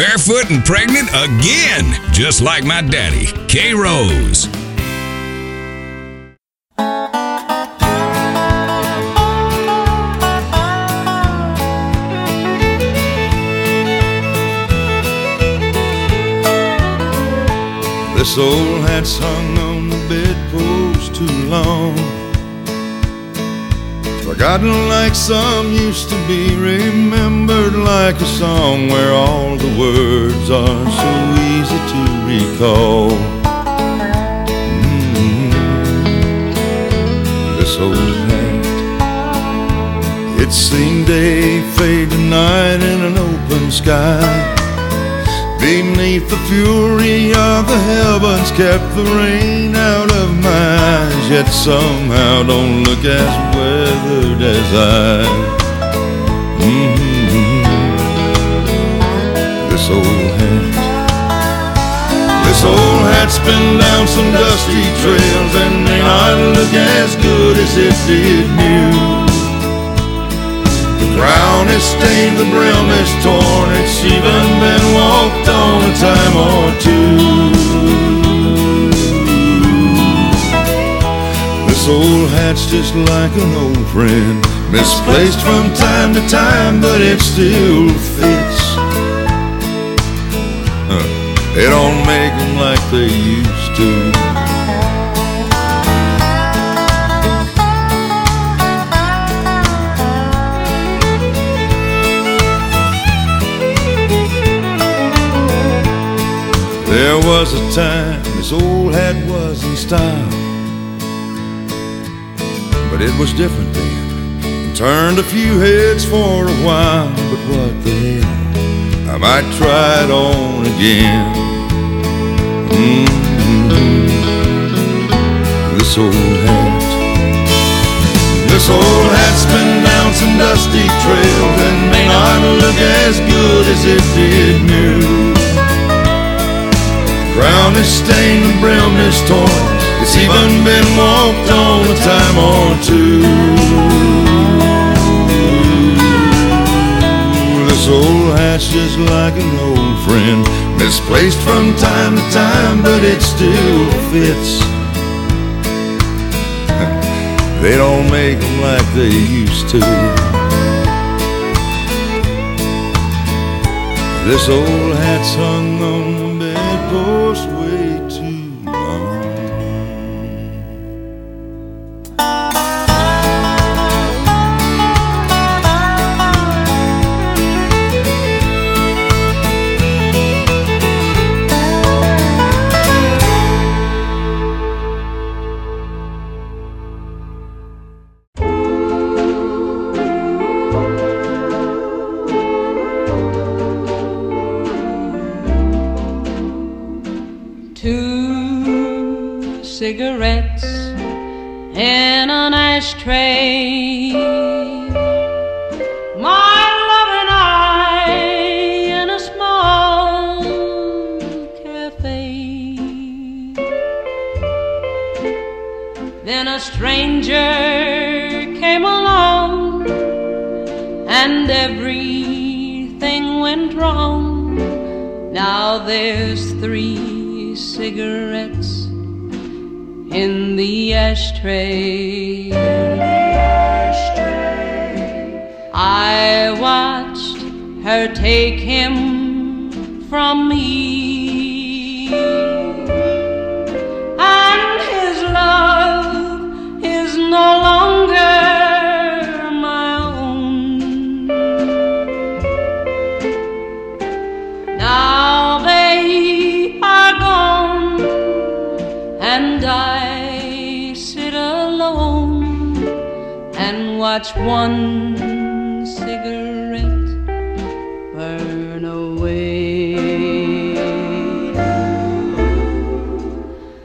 barefoot and pregnant again, just like my daddy, K Rose. This old hat's hung Forgotten like some used to be, remembered like a song where all the words are so easy to recall. Mm. This old hat, it's seen day fade to night in an open sky. Beneath the fury of the heavens kept the rain out of my eyes. Yet somehow don't look as weathered as I. Mm-hmm. This old hat. This old hat's been down some dusty trails And may not look as good as it did new crown is stained, the brim is torn, it's even been walked on a time or two. This old hat's just like an old friend, misplaced from time to time, but it still fits. Huh. They don't make them like they used to. There was a time this old hat was in style, but it was different then. And turned a few heads for a while, but what the hell? I might try it on again. Mm-hmm. This old hat, this old hat's been down some dusty trails and may not look as good as it did new crown is stained, the brim is torn. It's even been walked on a time or two. This old hat's just like an old friend, misplaced from time to time, but it still fits. They don't make them like they used to. This old hat's hung on way went wrong. Now there's three cigarettes in the ashtray. I watched her take him from me. Watch one cigarette burn away.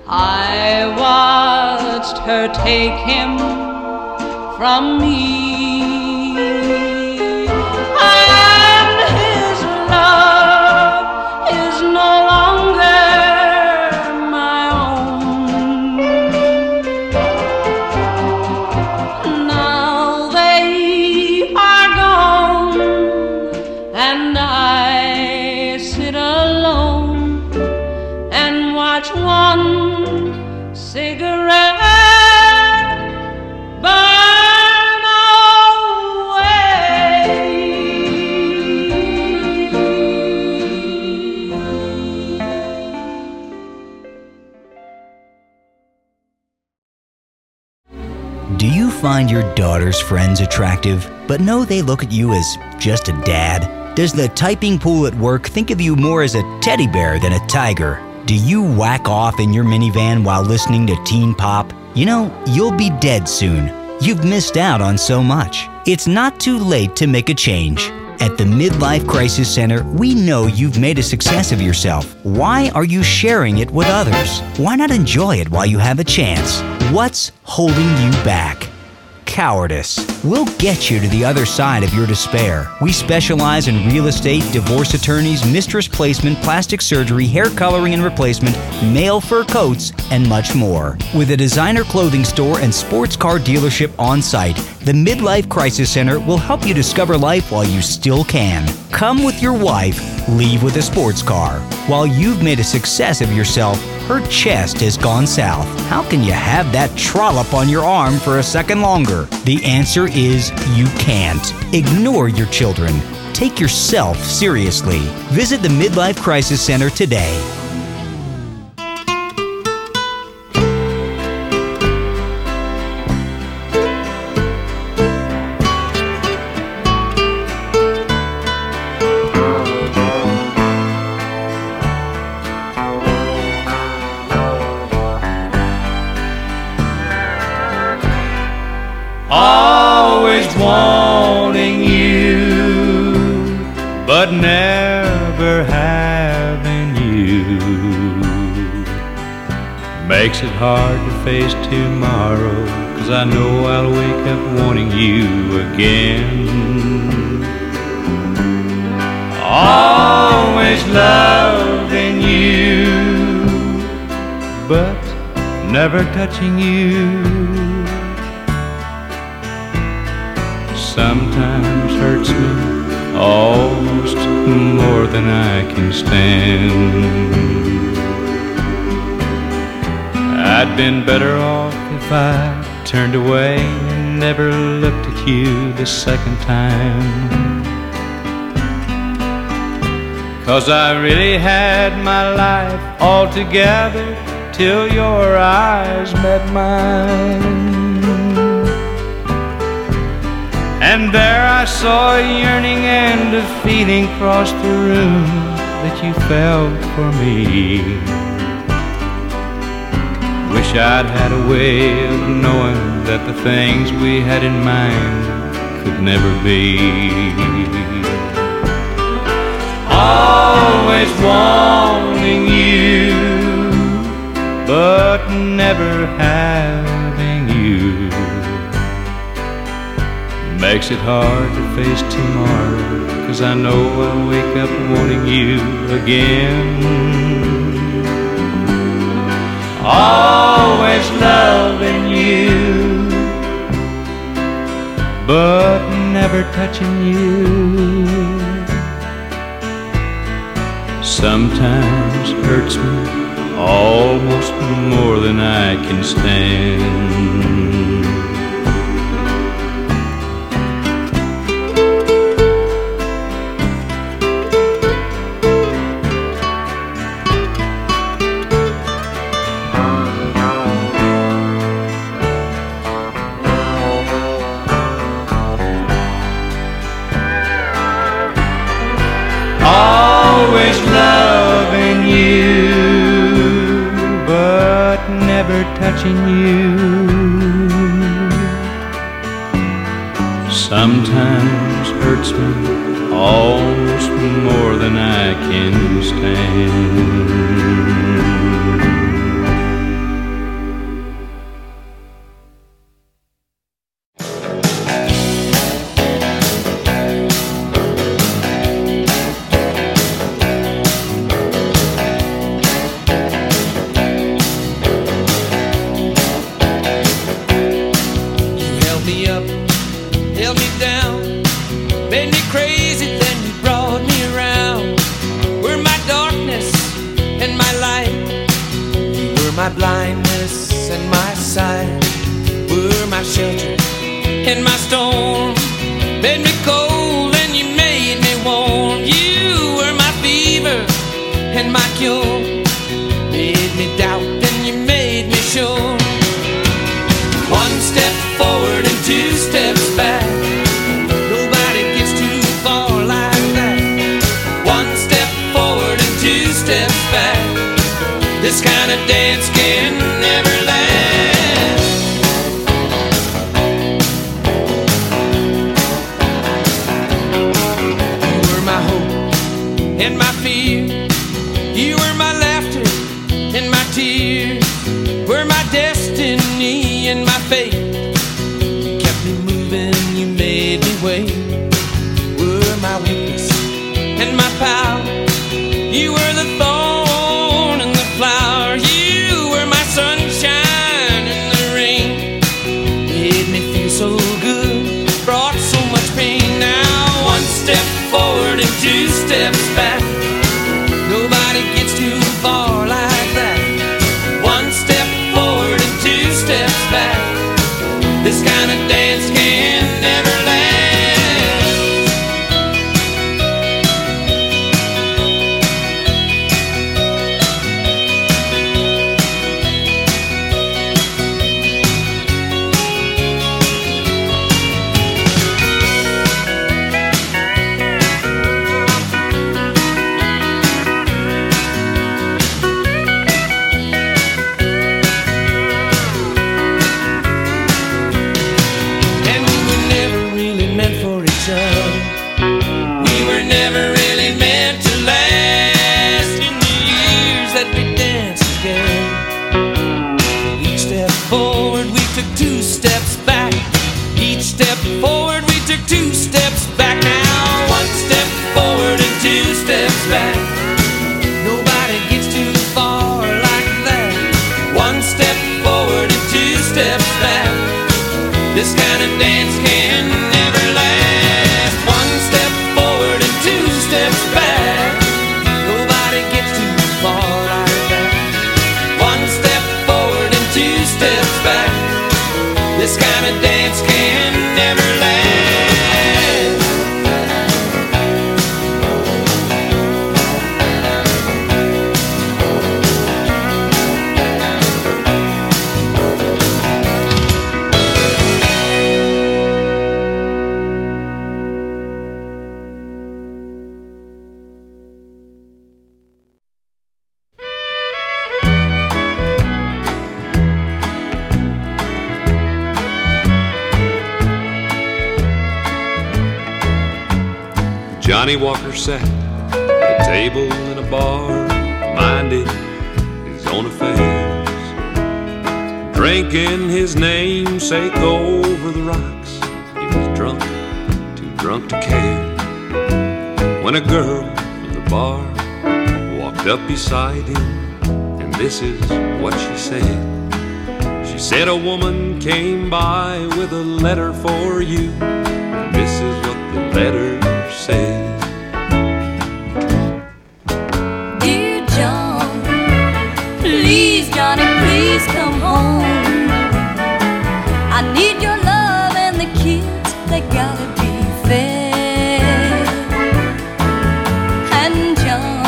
I watched her take him from me. Daughter's friends attractive, but know they look at you as just a dad? Does the typing pool at work think of you more as a teddy bear than a tiger? Do you whack off in your minivan while listening to teen pop? You know, you'll be dead soon. You've missed out on so much. It's not too late to make a change. At the Midlife Crisis Center, we know you've made a success of yourself. Why are you sharing it with others? Why not enjoy it while you have a chance? What's holding you back? Cowardice. We'll get you to the other side of your despair. We specialize in real estate, divorce attorneys, mistress placement, plastic surgery, hair coloring and replacement, male fur coats, and much more. With a designer clothing store and sports car dealership on site, the Midlife Crisis Center will help you discover life while you still can. Come with your wife, leave with a sports car. While you've made a success of yourself, her chest has gone south. How can you have that trollop on your arm for a second longer? The answer is you can't. Ignore your children. Take yourself seriously. Visit the Midlife Crisis Center today. Makes it hard to face tomorrow. Cause I know I'll wake up wanting you again. Always loving you, but never touching you. sometimes hurts me almost more than I can stand. I'd been better off if I turned away and never looked at you the second time. Cause I really had my life all together till your eyes met mine. And there I saw a yearning and a feeling cross the room that you felt for me. Wish I'd had a way of knowing that the things we had in mind could never be. Always wanting you, but never having you makes it hard to face tomorrow. Cause I know I'll wake up wanting you again. Always loving you, but never touching you. Sometimes hurts me almost more than I can stand. But never touching you. Sometimes hurts me almost more than I can stand. And my cure. One step forward and two steps back. Took two steps back. Each step forward, Johnny Walker sat at a table in a bar, minded his own affairs, drinking his namesake over the rocks. He was drunk, too drunk to care. When a girl from the bar walked up beside him, and this is what she said. She said a woman came by with a letter for you. This is what the letter says. Johnny, please come home. I need your love and the kids, they gotta be fed. And John,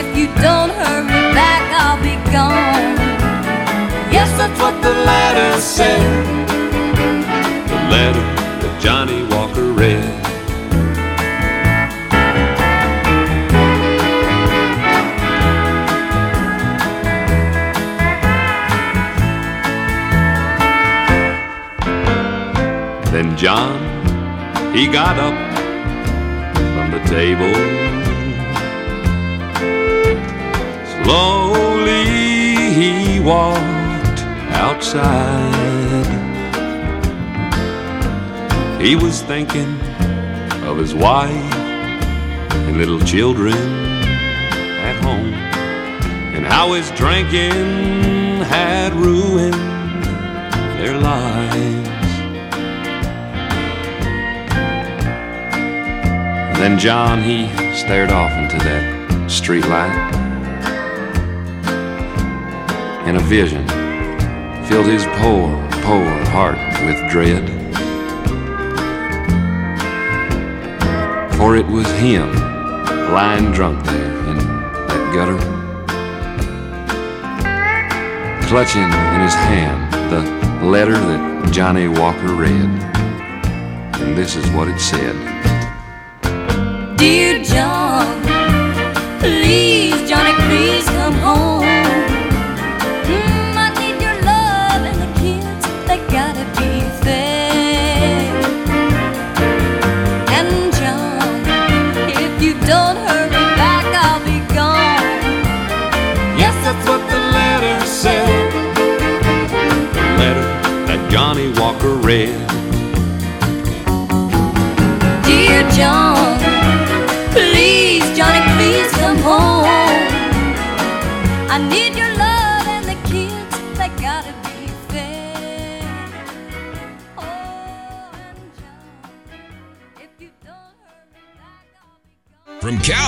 if you don't hurry back, I'll be gone. Yes, that's what the letter said. The letter that Johnny he got up from the table. Slowly he walked outside. He was thinking of his wife and little children at home, and how his drinking had ruined their lives. Then John, he stared off into that street light, and a vision filled his poor, poor heart with dread. For it was him lying drunk there in that gutter, clutching in his hand the letter that Johnny Walker read. And this is what it said. Dear John, please, Johnny, please come home.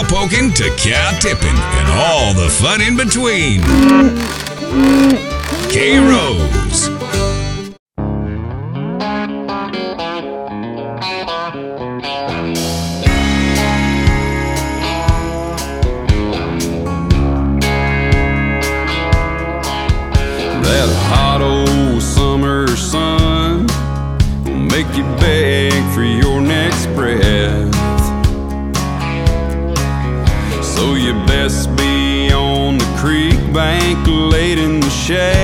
cow poking to cow tipping and all the fun in between. K shame.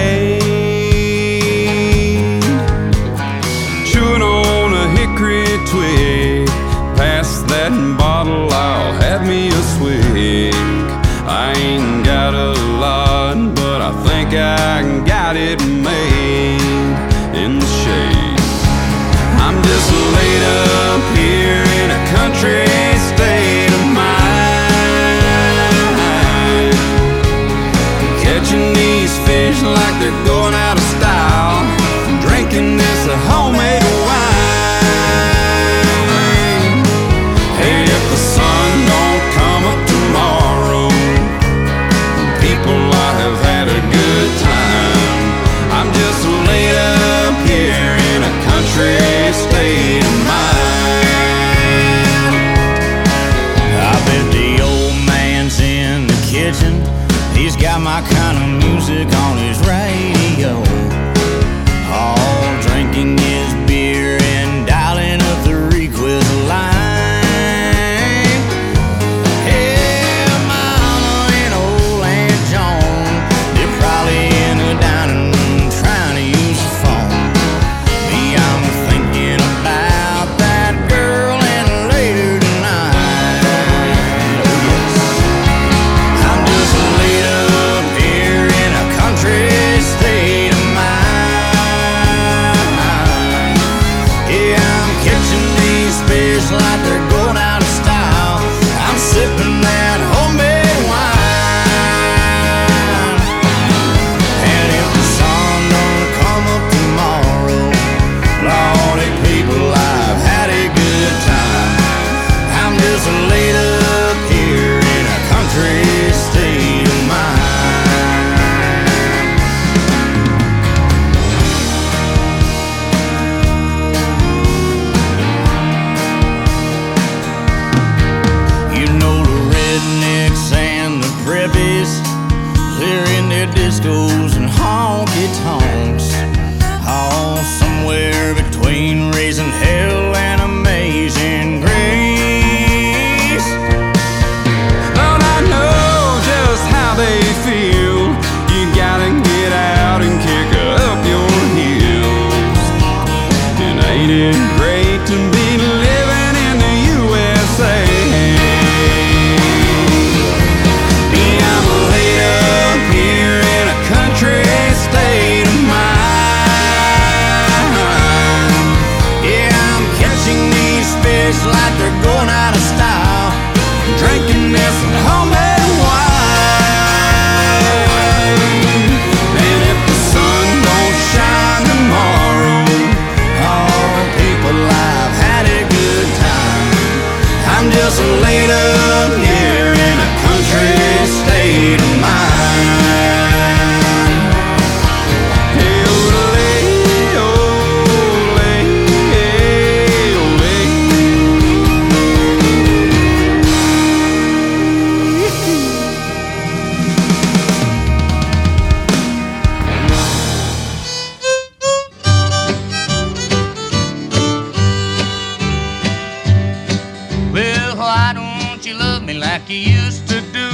used to do.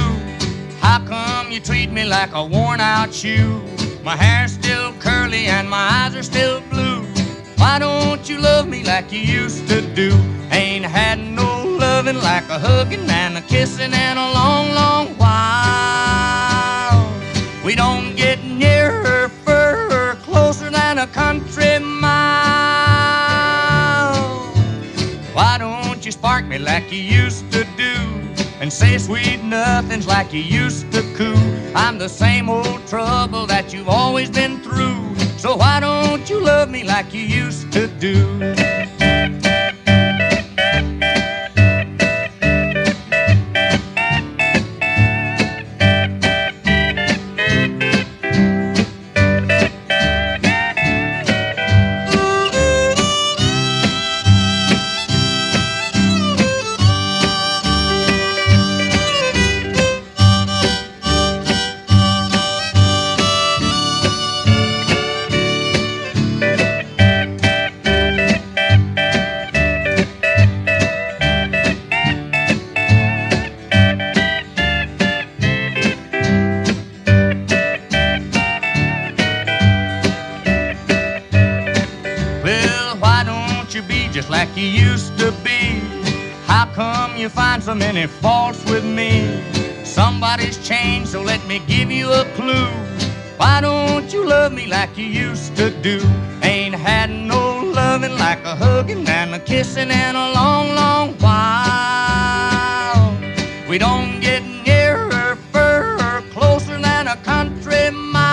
How come you treat me like a worn out shoe? My hair's still curly and my eyes are still blue. Why don't you love me like you used to do? Ain't had no loving like a hugging and a kissing and a long, long while. We don't get nearer, further, closer than a country mile. Why don't you spark me like you used to do? and say sweet nothings like you used to coo. I'm the same old trouble that you've always been through. So why don't you love me like you used to do? So many faults with me? Somebody's changed, so let me give you a clue. Why don't you love me like you used to do? Ain't had no loving like a hugging and a kissing in a long, long while. We don't get nearer, further, closer than a country mile.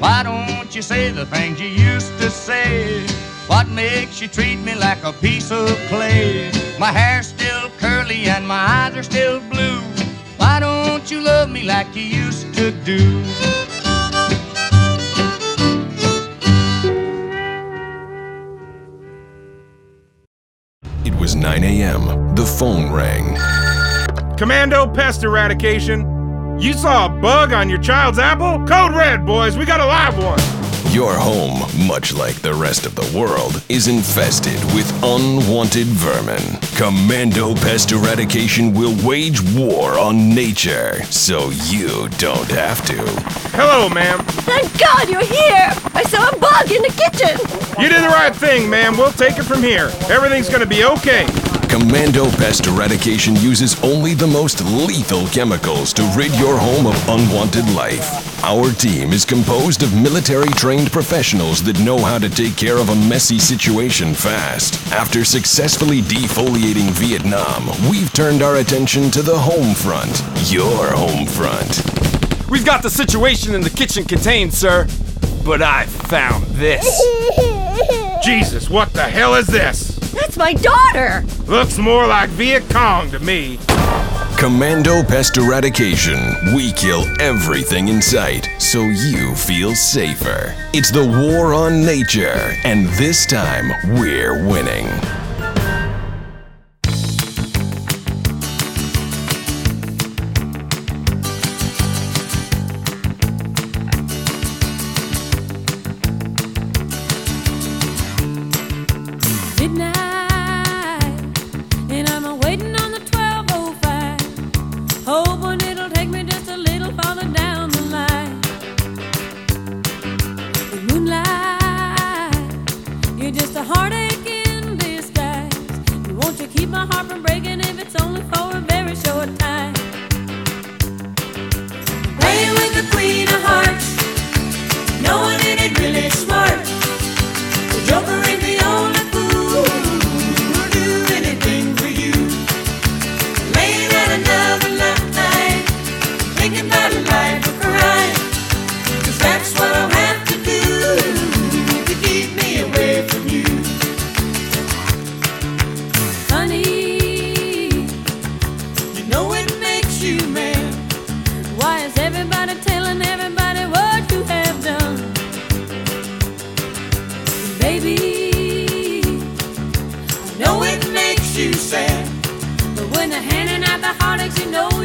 Why don't you say the things you used to say? What makes you treat me like a piece of clay? My hair's still curly and my eyes are still blue. Why don't you love me like you used to do? It was 9 a.m. The phone rang. Commando Pest Eradication. You saw a bug on your child's apple? Code red, boys. We got a live one. Your home, much like the rest of the world, is infested with unwanted vermin. Commando Pest Eradication will wage war on nature so you don't have to. Hello, ma'am. Thank God you're here! I saw a bug in the kitchen! You did the right thing, ma'am. We'll take it from here. Everything's gonna be okay. Commando Pest Eradication uses only the most lethal chemicals to rid your home of unwanted life. Our team is composed of military trained professionals that know how to take care of a messy situation fast. After successfully defoliating Vietnam, we've turned our attention to the home front. Your home front. We've got the situation in the kitchen contained, sir. But I found this. Jesus, what the hell is this? That's my daughter! Looks more like Viet Cong to me. Commando Pest Eradication. We kill everything in sight so you feel safer. It's the war on nature, and this time we're winning. Baby, I know it makes you sad. But when they're handing out the heartaches, you know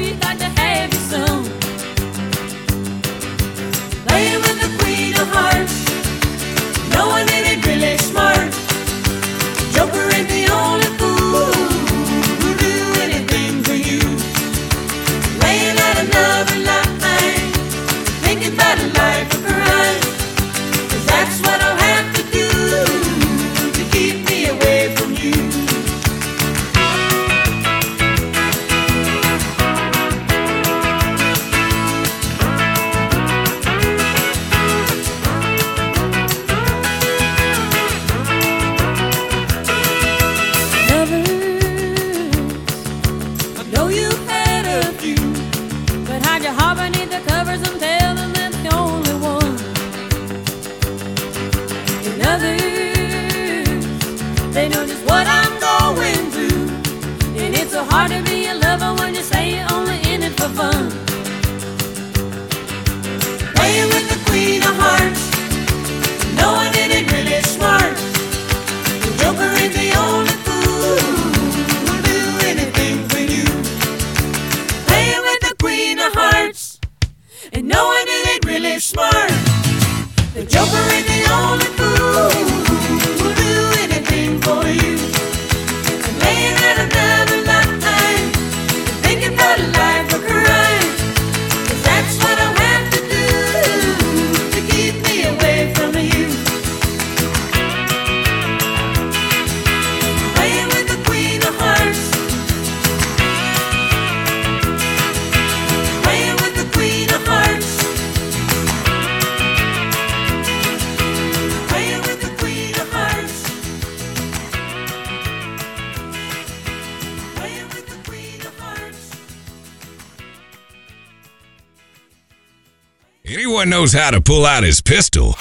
Anyone knows how to pull out his pistol,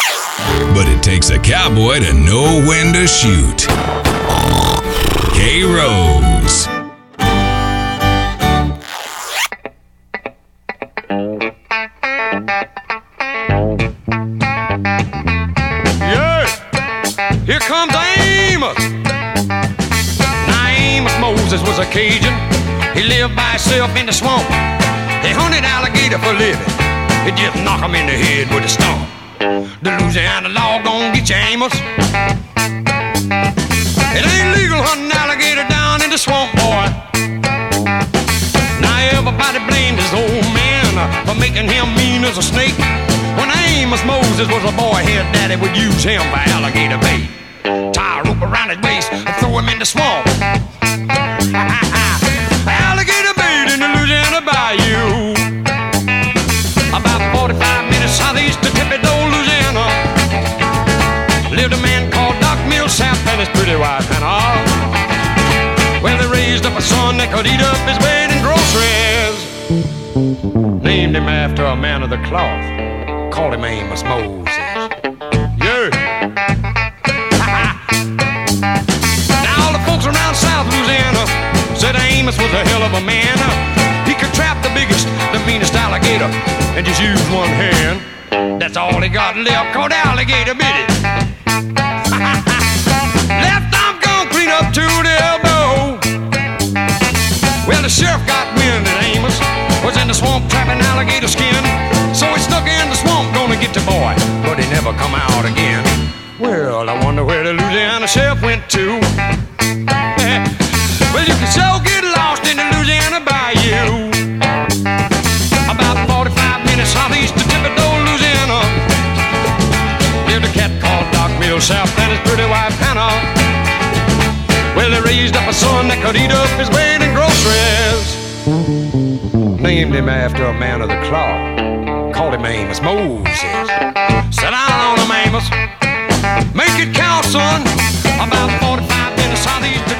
but it takes a cowboy to know when to shoot. K Rose. Yeah, here comes Amos. Now Amos Moses was a Cajun. He lived by himself in the swamp. He hunted alligator for living. He just knock him in the head with a stump. The Louisiana law gon' get you, Amos. It ain't legal hunting alligator down in the swamp, boy. Now everybody blamed his old man uh, for making him mean as a snake. When Amos Moses was a boy, his daddy would use him for alligator bait. Tie a rope around his waist and throw him in the swamp. His pretty wife Hannah. Well, they raised up a son that could eat up his weight in groceries. Named him after a man of the cloth. Called him Amos Moses. Yeah. now all the folks around South Louisiana said Amos was a hell of a man. He could trap the biggest, the meanest alligator and just use one hand. That's all he got left, called alligator bit it. Swamp trapping alligator skin. So he snuck in the swamp, gonna get the boy, but he never come out again. Well, I wonder where the Louisiana sheriff went to. well, you can so get lost in the Louisiana bayou. About 45 minutes southeast of Thibodaux, Louisiana. Lived a cat called Doc Millsap and his pretty wife Hannah. Well, they raised up a son that could eat up his groceries named him after a man of the cloth. Called him Amos Moses. Sit down on him, Amos. Make it count, son. About 45 minutes south of